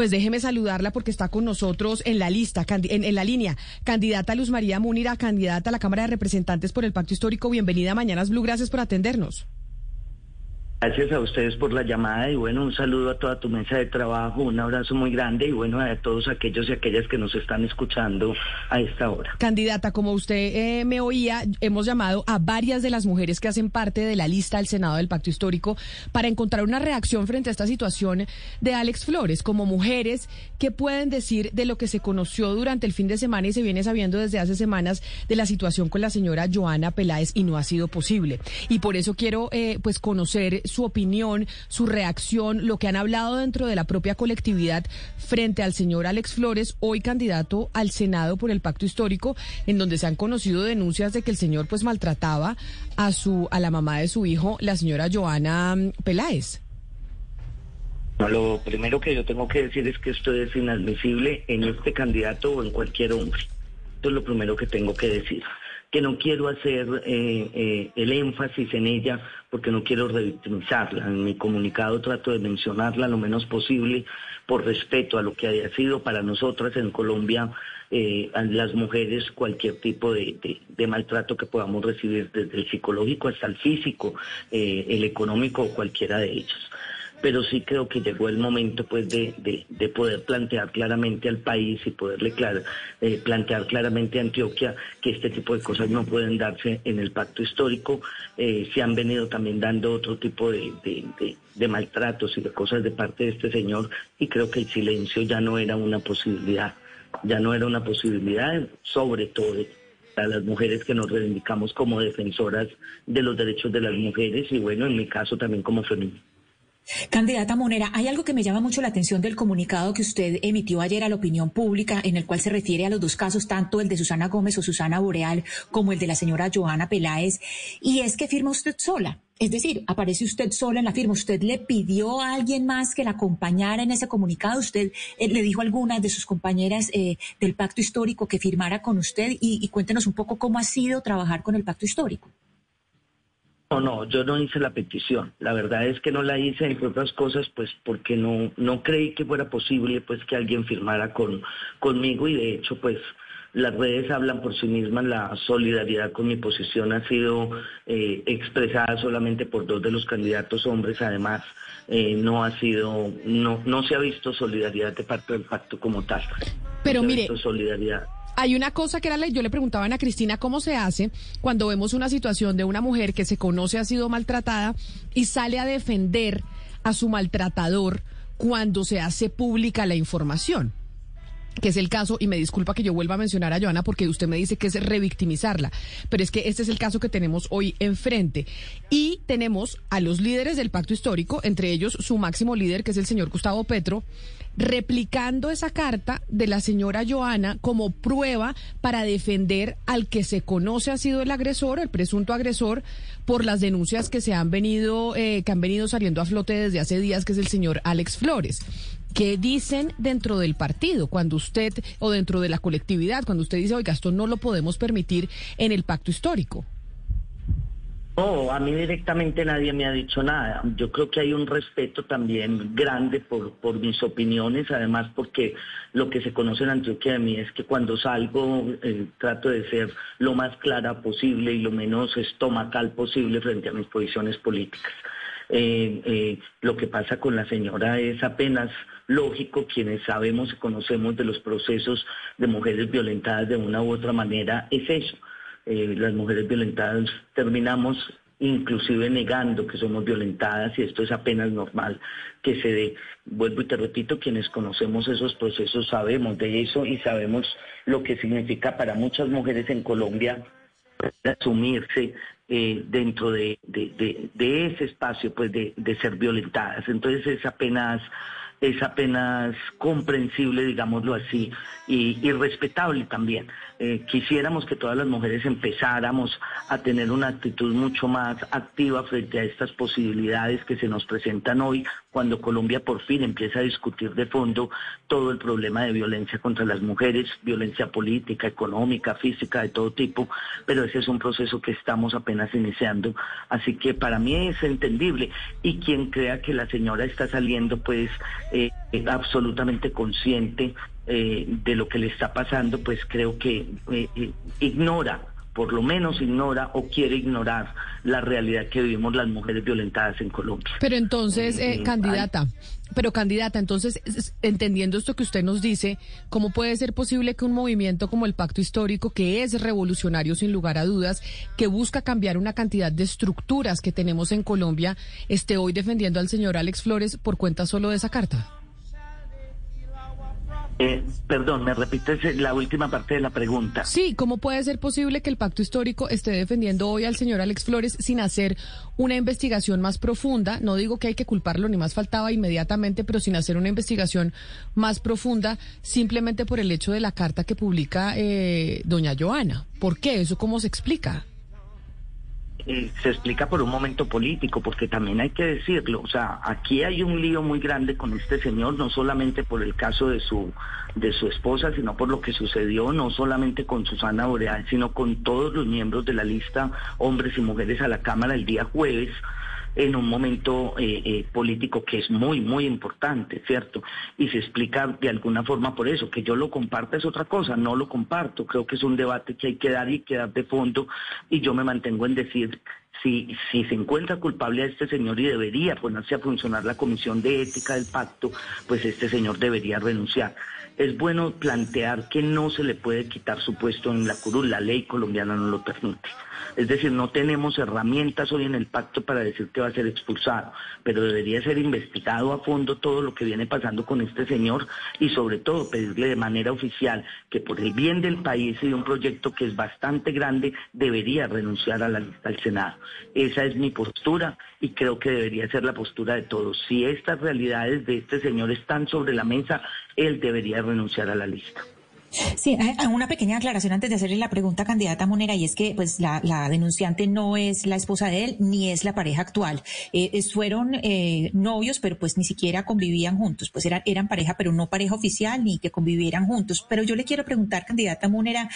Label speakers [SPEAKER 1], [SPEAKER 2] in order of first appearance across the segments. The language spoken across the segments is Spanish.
[SPEAKER 1] Pues déjeme saludarla porque está con nosotros en la lista, en, la línea, candidata Luz María Múnira, candidata a la Cámara de Representantes por el Pacto Histórico. Bienvenida a Mañanas Blue, gracias por atendernos.
[SPEAKER 2] Gracias a ustedes por la llamada y bueno, un saludo a toda tu mesa de trabajo, un abrazo muy grande y bueno, a todos aquellos y aquellas que nos están escuchando a esta hora.
[SPEAKER 1] Candidata, como usted eh, me oía, hemos llamado a varias de las mujeres que hacen parte de la lista del Senado del Pacto Histórico para encontrar una reacción frente a esta situación de Alex Flores, como mujeres que pueden decir de lo que se conoció durante el fin de semana y se viene sabiendo desde hace semanas de la situación con la señora Joana Peláez y no ha sido posible. Y por eso quiero eh, pues conocer su opinión, su reacción, lo que han hablado dentro de la propia colectividad frente al señor Alex Flores, hoy candidato al Senado por el Pacto Histórico, en donde se han conocido denuncias de que el señor pues maltrataba a su a la mamá de su hijo, la señora Joana mm, Peláez.
[SPEAKER 2] Lo primero que yo tengo que decir es que esto es inadmisible en este candidato o en cualquier hombre. Esto es lo primero que tengo que decir que no quiero hacer eh, eh, el énfasis en ella porque no quiero revictimizarla. En mi comunicado trato de mencionarla lo menos posible por respeto a lo que haya sido para nosotras en Colombia, eh, las mujeres, cualquier tipo de, de, maltrato que podamos recibir, desde el psicológico hasta el físico, el económico o cualquiera de ellos pero sí creo que llegó el momento pues de, de, poder plantear claramente al país y poderle eh, plantear claramente a Antioquia que este tipo de cosas no pueden darse en el pacto histórico. Eh, se han venido también dando otro tipo de, de, maltratos y de cosas de parte de este señor y creo que el silencio ya no era una posibilidad, ya no era una posibilidad, sobre todo a las mujeres que nos reivindicamos como defensoras de los derechos de las mujeres y bueno, en mi caso también como feminista.
[SPEAKER 3] Candidata Monera, hay algo que me llama mucho la atención del comunicado que usted emitió ayer a la opinión pública, en el cual se refiere a los dos casos, tanto el de Susana Gómez o Susana Boreal, como el de la señora Joana Peláez, y es que firma usted sola. Es decir, aparece usted sola en la firma. ¿Usted le pidió a alguien más que la acompañara en ese comunicado? ¿Usted eh, le dijo a alguna de sus compañeras eh, del pacto histórico que firmara con usted? y cuéntenos un poco cómo ha sido trabajar con el pacto histórico.
[SPEAKER 2] No, no, yo no hice la petición. La verdad es que no la hice, entre otras cosas, pues porque no, no creí que fuera posible pues que alguien firmara con, conmigo y de hecho pues las redes hablan por sí mismas, la solidaridad con mi posición ha sido eh, expresada solamente por dos de los candidatos hombres, además eh, no ha sido, no, no se ha visto solidaridad de parte del pacto como tal.
[SPEAKER 1] Pero mire, solidaridad. Hay una cosa que era, yo le preguntaba a Cristina cómo se hace cuando vemos una situación de una mujer que se conoce ha sido maltratada y sale a defender a su maltratador cuando se hace pública la información que es el caso, y me disculpa que yo vuelva a mencionar a Joana porque usted me dice que es revictimizarla, pero es que este es el caso que tenemos hoy enfrente. Y tenemos a los líderes del pacto histórico, entre ellos su máximo líder, que es el señor Gustavo Petro, replicando esa carta de la señora Joana como prueba para defender al que se conoce ha sido el agresor, el presunto agresor, por las denuncias que se han venido, eh, que han venido saliendo a flote desde hace días, que es el señor Alex Flores. ¿Qué dicen dentro del partido cuando usted, o dentro de la colectividad, cuando usted dice, oiga, esto no lo podemos permitir en el pacto histórico?
[SPEAKER 2] No, a mí directamente nadie me ha dicho nada. Yo creo que hay un respeto también grande por, por mis opiniones, además porque lo que se conoce en Antioquia de mí es que cuando salgo eh, trato de ser lo más clara posible y lo menos estomacal posible frente a mis posiciones políticas. Eh, eh, lo que pasa con la señora es apenas lógico, quienes sabemos y conocemos de los procesos de mujeres violentadas de una u otra manera, es eso. Eh, las mujeres violentadas terminamos inclusive negando que somos violentadas y esto es apenas normal que se dé. Vuelvo y te repito, quienes conocemos esos procesos sabemos de eso y sabemos lo que significa para muchas mujeres en Colombia asumirse eh, dentro de, ese espacio pues de, ser violentadas. Entonces es apenas es apenas comprensible, digámoslo así, y, respetable también. Eh, quisiéramos que todas las mujeres empezáramos a tener una actitud mucho más activa frente a estas posibilidades que se nos presentan hoy, cuando Colombia por fin empieza a discutir de fondo todo el problema de violencia contra las mujeres, violencia política, económica, física, de todo tipo, pero ese es un proceso que estamos apenas iniciando, así que para mí es entendible. Y quien crea que la señora está saliendo pues eh, absolutamente consciente eh, de lo que le está pasando, pues creo que eh, ignora por lo menos ignora o quiere ignorar la realidad que vivimos las mujeres violentadas en Colombia.
[SPEAKER 1] Pero entonces, eh, eh, candidata, pero candidata, entonces, entendiendo esto que usted nos dice, ¿cómo puede ser posible que un movimiento como el Pacto Histórico, que es revolucionario sin lugar a dudas, que busca cambiar una cantidad de estructuras que tenemos en Colombia, esté hoy defendiendo al señor Alex Flores por cuenta solo de esa carta?
[SPEAKER 2] Eh, perdón, ¿me repites la última parte de la pregunta?
[SPEAKER 1] Sí, ¿cómo puede ser posible que el pacto histórico esté defendiendo hoy al señor Alex Flores sin hacer una investigación más profunda? No digo que hay que culparlo, ni más faltaba inmediatamente, pero sin hacer una investigación más profunda, simplemente por el hecho de la carta que publica eh, doña Joana. ¿Por qué? ¿Eso cómo se explica?
[SPEAKER 2] Se explica por un momento político, porque también hay que decirlo, o sea, aquí hay un lío muy grande con este señor, no solamente por el caso de su de su esposa, sino por lo que sucedió no solamente con Susana Boreal, sino con todos los miembros de la lista, hombres y mujeres a la Cámara el día jueves, en un momento eh, eh, político que es muy, muy importante, ¿cierto? Y se explica de alguna forma por eso, que yo lo comparta es otra cosa, no lo comparto, creo que es un debate que hay que dar y que dar de fondo y yo me mantengo en decir si, si se encuentra culpable a este señor y debería ponerse a funcionar la comisión de ética del pacto, pues este señor debería renunciar. Es bueno plantear que no se le puede quitar su puesto en la curul, la ley colombiana no lo permite. Es decir, no tenemos herramientas hoy en el pacto para decir que va a ser expulsado, pero debería ser investigado a fondo todo lo que viene pasando con este señor y sobre todo pedirle de manera oficial que por el bien del país y de un proyecto que es bastante grande debería renunciar a la lista del Senado. Esa es mi postura y creo que debería ser la postura de todos. Si estas realidades de este señor están sobre la mesa, él debería renunciar a la lista.
[SPEAKER 3] Sí, una pequeña aclaración antes de hacerle la pregunta, candidata Monera, y es que pues la, denunciante no es la esposa de él ni es la pareja actual. Eh, fueron eh, novios, pero pues ni siquiera convivían juntos. Pues eran, eran pareja, pero no pareja oficial ni que convivieran juntos. Pero yo le quiero preguntar, candidata Monera,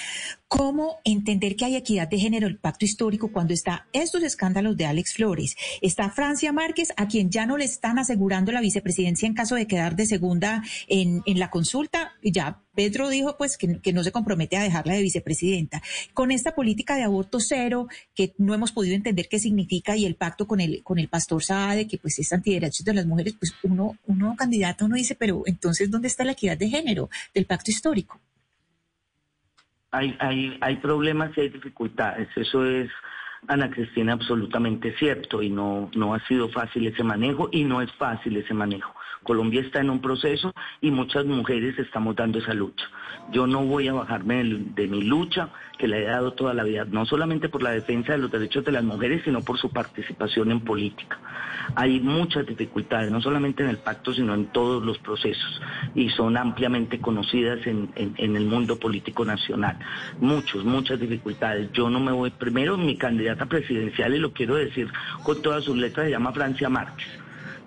[SPEAKER 3] ¿cómo entender que hay equidad de género el pacto histórico cuando está estos escándalos de Alex Flores? Está Francia Márquez, a quien ya no le están asegurando la vicepresidencia en caso de quedar de segunda en, en la consulta, ya Pedro dijo pues que, no se compromete a dejarla de vicepresidenta. Con esta política de aborto cero que no hemos podido entender qué significa y el pacto con el con el pastor Saade que pues es antiderechos de las mujeres, pues uno uno candidato uno dice, pero entonces ¿dónde está la equidad de género del pacto histórico?
[SPEAKER 2] Hay hay hay problemas y hay dificultades, eso es Ana Cristina, absolutamente cierto y no, no ha sido fácil ese manejo y no es fácil ese manejo. Colombia está en un proceso y muchas mujeres estamos dando esa lucha. Yo no voy a bajarme de, mi lucha que le he dado toda la vida, no solamente por la defensa de los derechos de las mujeres, sino por su participación en política. Hay muchas dificultades, no solamente en el pacto, sino en todos los procesos, y son ampliamente conocidas en, en el mundo político nacional. Muchos, muchas dificultades. Yo no me voy, primero mi candidata presidencial, y lo quiero decir con todas sus letras, se llama Francia Márquez.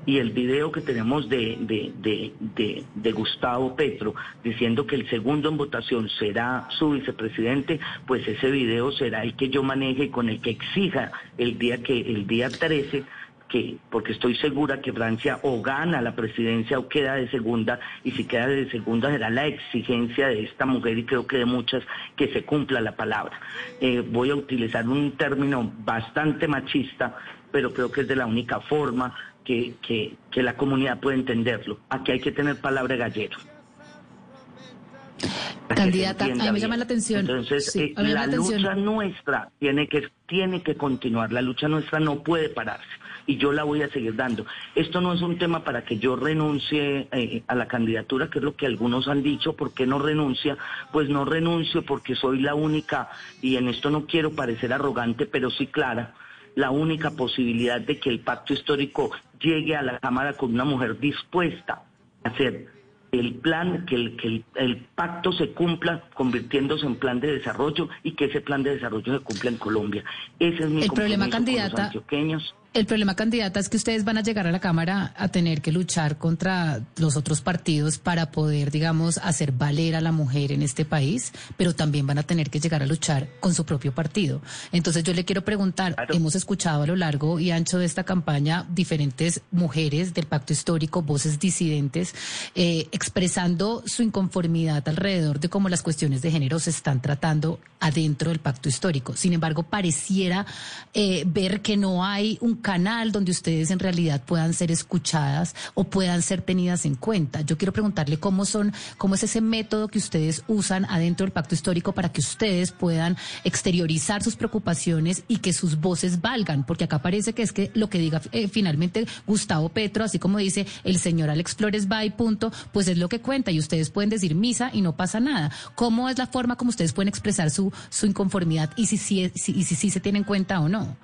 [SPEAKER 2] Y el video que tenemos de, de, Gustavo Petro diciendo que el segundo en votación será su vicepresidente, pues ese video será el que yo maneje con el que exija el día que el día 13 que, porque estoy segura que Francia o gana la presidencia o queda de segunda, y si queda de segunda será la exigencia de esta mujer y creo que de muchas que se cumpla la palabra. Eh, voy a utilizar un término bastante machista, pero creo que es de la única forma que, que, la comunidad puede entenderlo. Aquí hay que tener palabra gallero.
[SPEAKER 1] Candidata, a mí me llama la atención.
[SPEAKER 2] Entonces, eh, la, lucha nuestra tiene que, tiene que continuar, la lucha nuestra no puede pararse y yo la voy a seguir dando. Esto no es un tema para que yo renuncie eh, a la candidatura, que es lo que algunos han dicho, ¿por qué no renuncia? Pues no renuncio porque soy la única, y en esto no quiero parecer arrogante, pero sí clara, la única posibilidad de que el pacto histórico llegue a la Cámara con una mujer dispuesta a hacer el plan, que el, el, pacto se cumpla convirtiéndose en plan de desarrollo y que ese plan de desarrollo se cumpla en Colombia. Ese es mi
[SPEAKER 1] el problema, candidata,
[SPEAKER 4] El problema, candidata, es que ustedes van a llegar a la Cámara a tener que luchar contra los otros partidos para poder, digamos, hacer valer a la mujer en este país, pero también van a tener que llegar a luchar con su propio partido. Entonces yo le quiero preguntar, hemos escuchado a lo largo y ancho de esta campaña diferentes mujeres del pacto histórico, voces disidentes, eh, expresando su inconformidad alrededor de cómo las cuestiones de género se están tratando adentro del pacto histórico. Sin embargo, pareciera eh, ver que no hay un canal donde ustedes en realidad puedan ser escuchadas o puedan ser tenidas en cuenta. Yo quiero preguntarle cómo son, cómo es ese método que ustedes usan adentro del pacto histórico para que ustedes puedan exteriorizar sus preocupaciones y que sus voces valgan, porque acá parece que es que lo que diga eh, finalmente Gustavo Petro, así como dice el señor Alex Flores va y punto, pues es lo que cuenta y ustedes pueden decir misa y no pasa nada. ¿Cómo es la forma como ustedes pueden expresar su, su inconformidad y si, si, si, si, si se tiene en cuenta o no?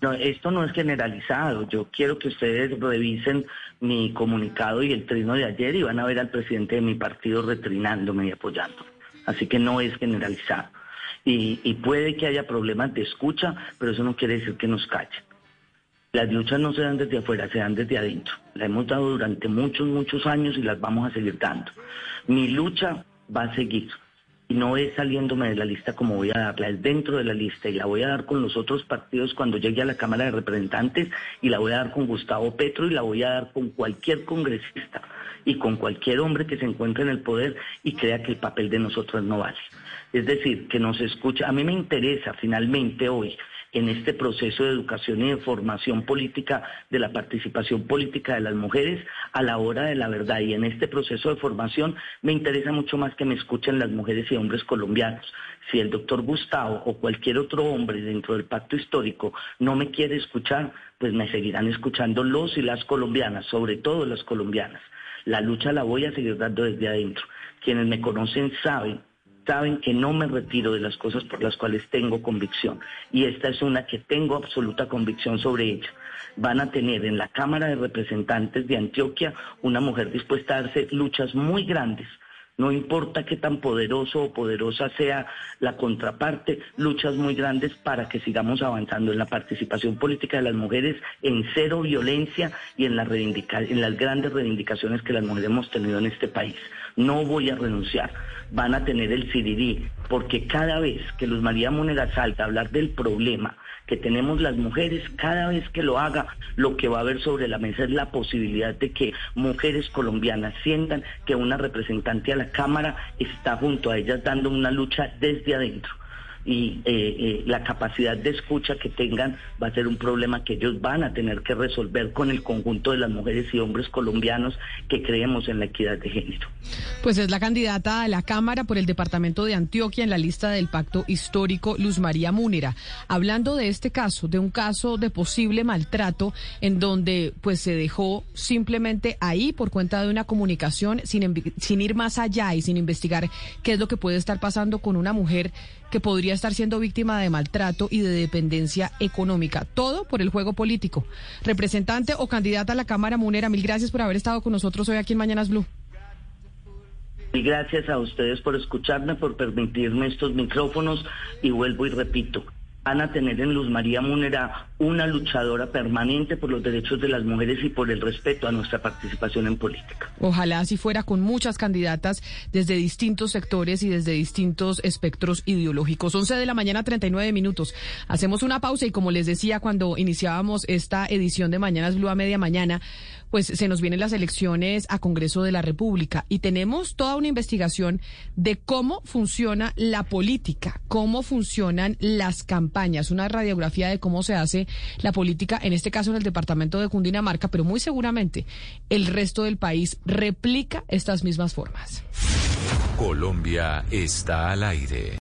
[SPEAKER 2] No, esto no es generalizado. Yo quiero que ustedes revisen mi comunicado y el trino de ayer y van a ver al presidente de mi partido retrinándome y apoyando. Así que no es generalizado. Y, y puede que haya problemas de escucha, pero eso no quiere decir que nos callen. Las luchas no se dan desde afuera, se dan desde adentro. La hemos dado durante muchos, muchos años y las vamos a seguir dando. Mi lucha va a seguir y no es saliéndome de la lista como voy a darla, es dentro de la lista y la voy a dar con los otros partidos cuando llegue a la Cámara de Representantes y la voy a dar con Gustavo Petro y la voy a dar con cualquier congresista y con cualquier hombre que se encuentre en el poder y crea que el papel de nosotros no vale. Es decir, que nos escucha. A mí me interesa finalmente hoy en este proceso de educación y de formación política, de la participación política de las mujeres a la hora de la verdad. Y en este proceso de formación me interesa mucho más que me escuchen las mujeres y hombres colombianos. Si el doctor Gustavo o cualquier otro hombre dentro del pacto histórico no me quiere escuchar, pues me seguirán escuchando los y las colombianas, sobre todo las colombianas. La lucha la voy a seguir dando desde adentro. Quienes me conocen saben saben que no me retiro de las cosas por las cuales tengo convicción. Y esta es una que tengo absoluta convicción sobre ella. Van a tener en la Cámara de Representantes de Antioquia una mujer dispuesta a darse luchas muy grandes. No importa qué tan poderoso o poderosa sea la contraparte, luchas muy grandes para que sigamos avanzando en la participación política de las mujeres, en cero violencia y en, las grandes reivindicaciones que las mujeres hemos tenido en este país. No voy a renunciar van a tener el CDD, porque cada vez que Luz María Monera salta a hablar del problema que tenemos las mujeres, cada vez que lo haga, lo que va a haber sobre la mesa es la posibilidad de que mujeres colombianas sientan que una representante a la Cámara está junto a ellas dando una lucha desde adentro y eh, eh, la capacidad de escucha que tengan va a ser un problema que ellos van a tener que resolver con el conjunto de las mujeres y hombres colombianos que creemos en la equidad de género.
[SPEAKER 1] Pues es la candidata a la Cámara por el Departamento de Antioquia en la lista del Pacto Histórico, Luz María Múnera. Hablando de este caso, de un caso de posible maltrato en donde pues se dejó simplemente ahí por cuenta de una comunicación sin, sin ir más allá y sin investigar qué es lo que puede estar pasando con una mujer que podría estar siendo víctima de maltrato y de dependencia económica. Todo por el juego político. Representante o candidata a la Cámara Munera, mil gracias por haber estado con nosotros hoy aquí en Mañanas Blue.
[SPEAKER 2] Y gracias a ustedes por escucharme, por permitirme estos micrófonos y vuelvo y repito, van a tener en Luz María Munera una luchadora permanente por los derechos de las mujeres y por el respeto a nuestra participación en política.
[SPEAKER 1] Ojalá así fuera con muchas candidatas desde distintos sectores y desde distintos espectros ideológicos. 11 de la mañana, 39 minutos. Hacemos una pausa y como les decía cuando iniciábamos esta edición de Mañanas Blue a media mañana, pues se nos vienen las elecciones a Congreso de la República y tenemos toda una investigación de cómo funciona la política, cómo funcionan las una radiografía de cómo se hace la política, en este caso en el departamento de Cundinamarca, pero muy seguramente el resto del país replica estas mismas formas.
[SPEAKER 5] Colombia está al aire.